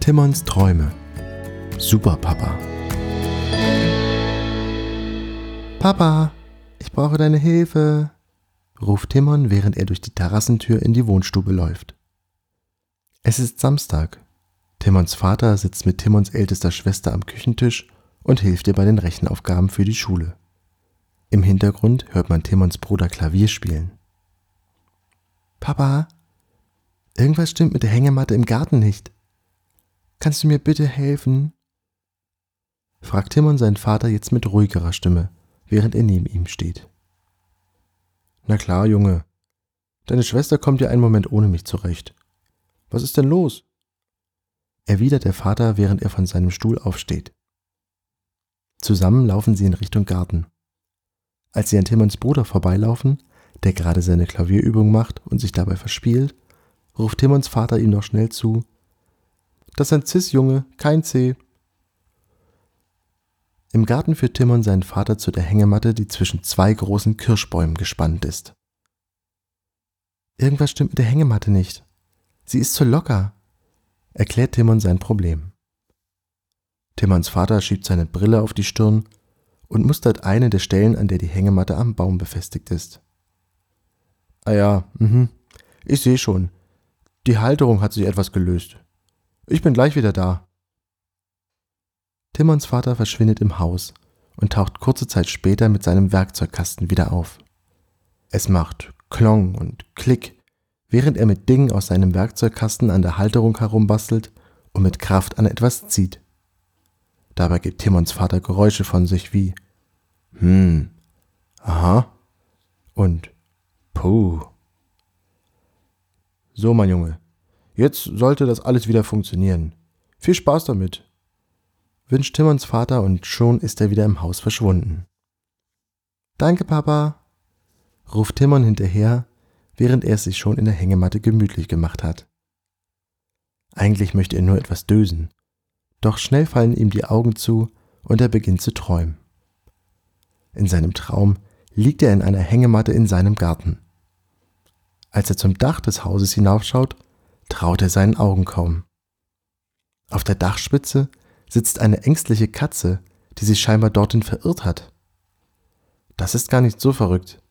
Timons Träume. Super Papa. Papa, ich brauche deine Hilfe, ruft Timon, während er durch die Terrassentür in die Wohnstube läuft. Es ist Samstag. Timons Vater sitzt mit Timons ältester Schwester am Küchentisch und hilft ihr bei den Rechenaufgaben für die Schule. Im Hintergrund hört man Timons Bruder Klavier spielen. Papa, irgendwas stimmt mit der Hängematte im Garten nicht. Kannst du mir bitte helfen? fragt Timon seinen Vater jetzt mit ruhigerer Stimme, während er neben ihm steht. Na klar, Junge. Deine Schwester kommt ja einen Moment ohne mich zurecht. Was ist denn los? erwidert der Vater, während er von seinem Stuhl aufsteht. Zusammen laufen sie in Richtung Garten. Als sie an Timons Bruder vorbeilaufen, der gerade seine Klavierübung macht und sich dabei verspielt, ruft Timons Vater ihm noch schnell zu, das ist ein Cis-Junge, kein C. Im Garten führt Timon seinen Vater zu der Hängematte, die zwischen zwei großen Kirschbäumen gespannt ist. Irgendwas stimmt mit der Hängematte nicht. Sie ist zu locker, erklärt Timon sein Problem. Timons Vater schiebt seine Brille auf die Stirn und mustert eine der Stellen, an der die Hängematte am Baum befestigt ist. Ah ja, mhm. Ich sehe schon. Die Halterung hat sich etwas gelöst. Ich bin gleich wieder da. Timons Vater verschwindet im Haus und taucht kurze Zeit später mit seinem Werkzeugkasten wieder auf. Es macht Klong und Klick, während er mit Dingen aus seinem Werkzeugkasten an der Halterung herumbastelt und mit Kraft an etwas zieht. Dabei gibt Timons Vater Geräusche von sich wie Hm, aha und Puh. So, mein Junge, Jetzt sollte das alles wieder funktionieren. Viel Spaß damit, wünscht Timons Vater und schon ist er wieder im Haus verschwunden. Danke, Papa, ruft Timon hinterher, während er es sich schon in der Hängematte gemütlich gemacht hat. Eigentlich möchte er nur etwas dösen, doch schnell fallen ihm die Augen zu und er beginnt zu träumen. In seinem Traum liegt er in einer Hängematte in seinem Garten. Als er zum Dach des Hauses hinaufschaut, traut er seinen Augen kaum. Auf der Dachspitze sitzt eine ängstliche Katze, die sich scheinbar dorthin verirrt hat. Das ist gar nicht so verrückt,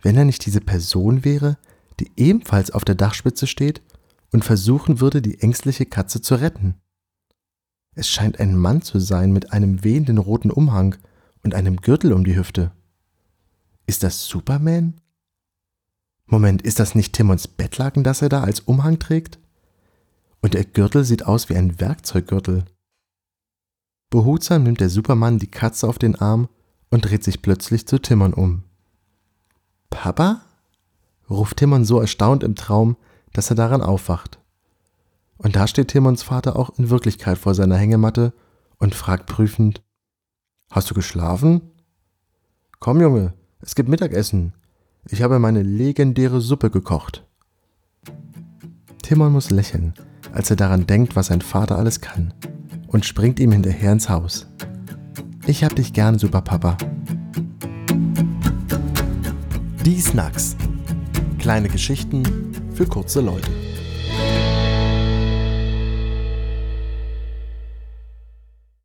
wenn er nicht diese Person wäre, die ebenfalls auf der Dachspitze steht und versuchen würde, die ängstliche Katze zu retten. Es scheint ein Mann zu sein mit einem wehenden roten Umhang und einem Gürtel um die Hüfte. Ist das Superman? Moment, ist das nicht Timons Bettlaken, das er da als Umhang trägt? Und der Gürtel sieht aus wie ein Werkzeuggürtel. Behutsam nimmt der Supermann die Katze auf den Arm und dreht sich plötzlich zu Timon um. Papa? ruft Timon so erstaunt im Traum, dass er daran aufwacht. Und da steht Timons Vater auch in Wirklichkeit vor seiner Hängematte und fragt prüfend: Hast du geschlafen? Komm, Junge, es gibt Mittagessen. Ich habe meine legendäre Suppe gekocht. Timon muss lächeln, als er daran denkt, was sein Vater alles kann, und springt ihm hinterher ins Haus. Ich hab dich gern, Superpapa. Die Snacks. Kleine Geschichten für kurze Leute.